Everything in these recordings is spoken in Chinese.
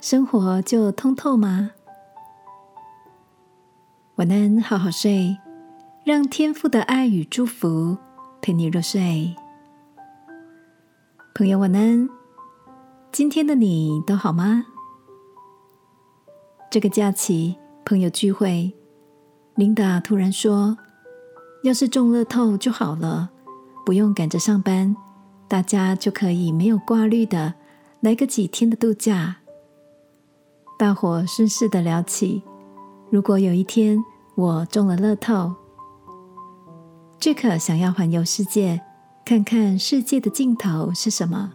生活就通透吗？晚安，好好睡，让天父的爱与祝福陪你入睡。朋友，晚安。今天的你都好吗？这个假期，朋友聚会，琳达突然说：“要是中乐透就好了，不用赶着上班，大家就可以没有挂虑的来个几天的度假。”大伙顺势的聊起，如果有一天我中了乐透，Jack 想要环游世界，看看世界的尽头是什么。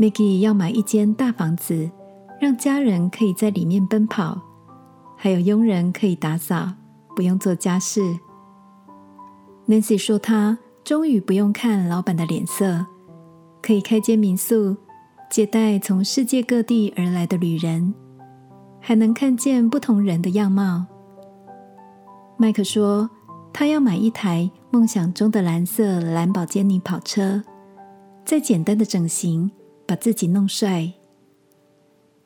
Maggie 要买一间大房子，让家人可以在里面奔跑，还有佣人可以打扫，不用做家事。Nancy 说她终于不用看老板的脸色，可以开间民宿。接待从世界各地而来的旅人，还能看见不同人的样貌。麦克说，他要买一台梦想中的蓝色兰博基尼跑车，再简单的整形，把自己弄帅。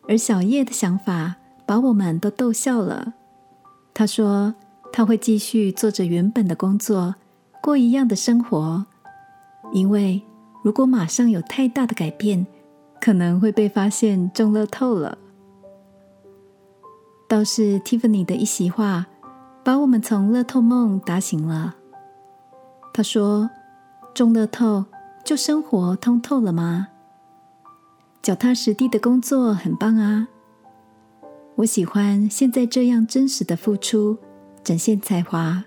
而小叶的想法把我们都逗笑了。他说，他会继续做着原本的工作，过一样的生活，因为如果马上有太大的改变。可能会被发现中乐透了。倒是 Tiffany 的一席话，把我们从乐透梦打醒了。他说：“中乐透就生活通透了吗？脚踏实地的工作很棒啊！我喜欢现在这样真实的付出，展现才华，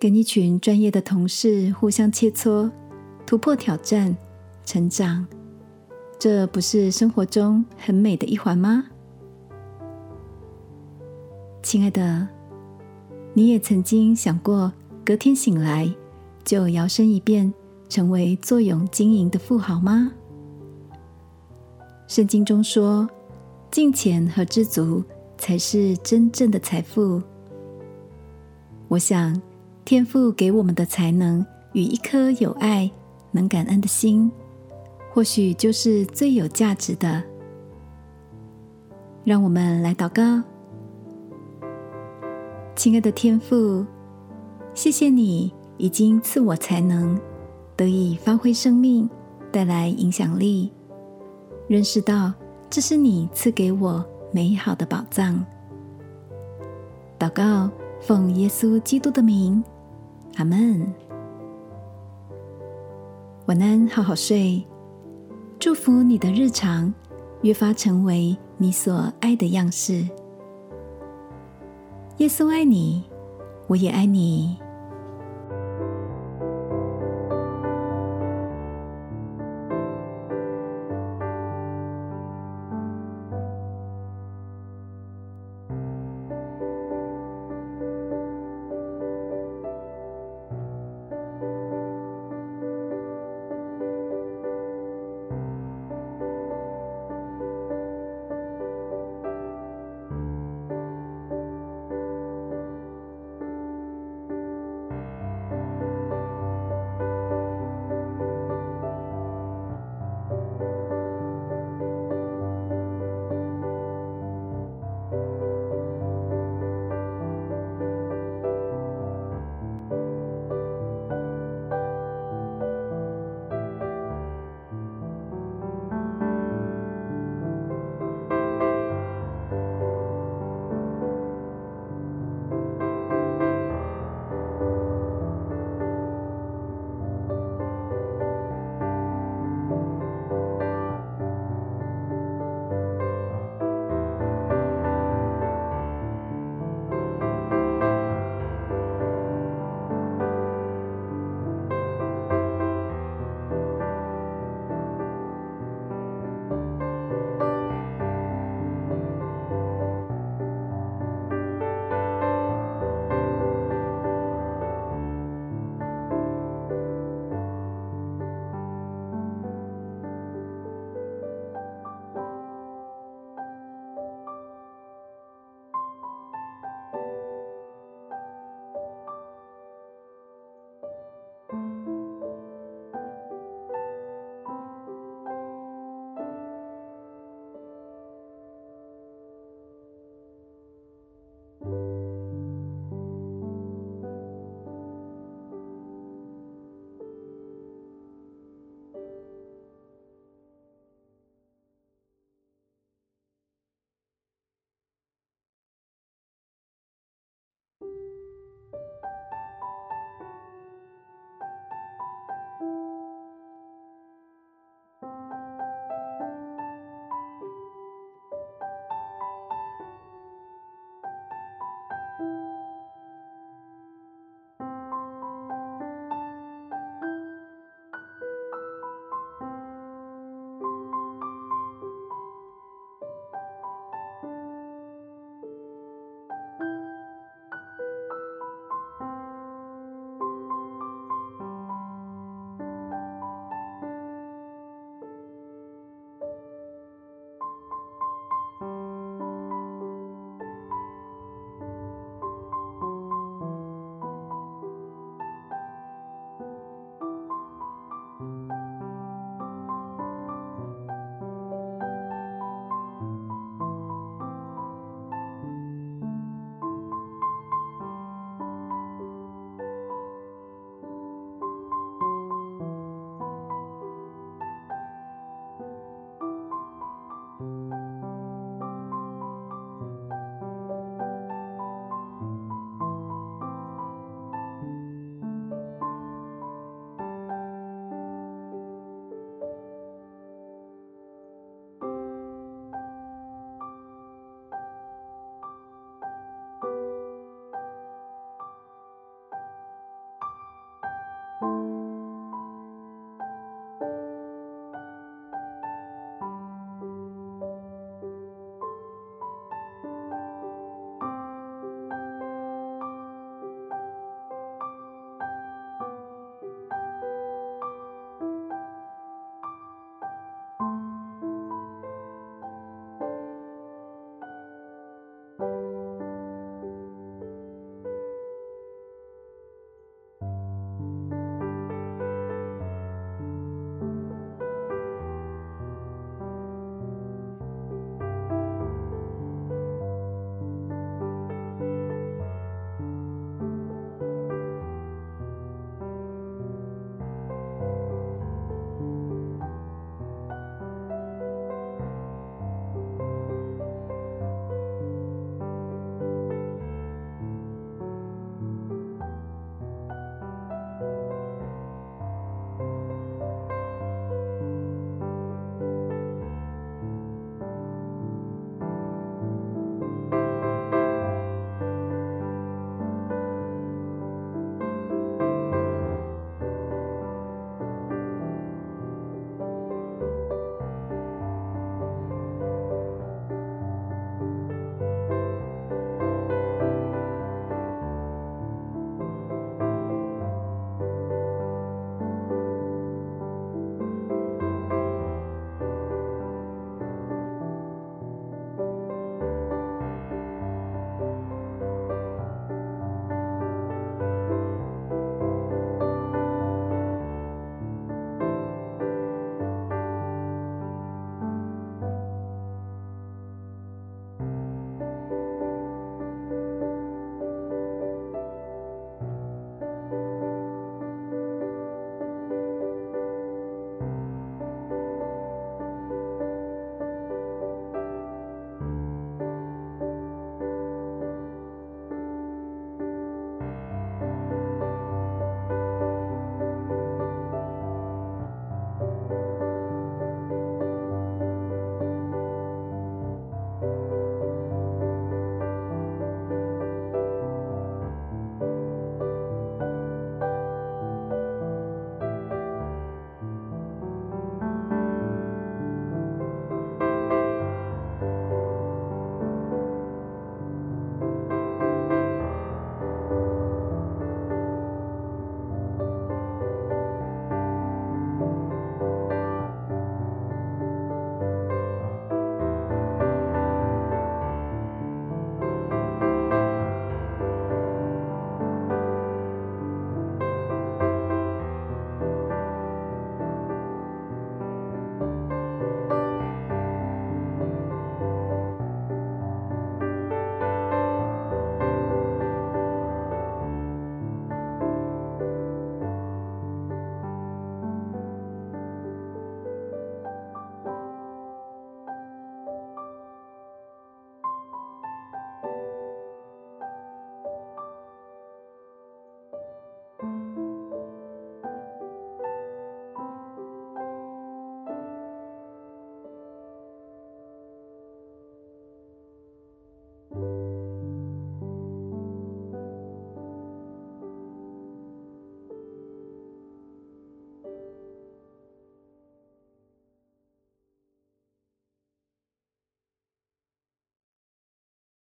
跟一群专业的同事互相切磋，突破挑战，成长。”这不是生活中很美的一环吗？亲爱的，你也曾经想过隔天醒来就摇身一变成为坐拥经营的富豪吗？圣经中说，金钱和知足才是真正的财富。我想，天赋给我们的才能与一颗有爱、能感恩的心。或许就是最有价值的。让我们来祷告，亲爱的天父，谢谢你已经赐我才能，得以发挥生命，带来影响力。认识到这是你赐给我美好的宝藏。祷告，奉耶稣基督的名，阿门。晚安，好好睡。祝福你的日常越发成为你所爱的样式。耶稣爱你，我也爱你。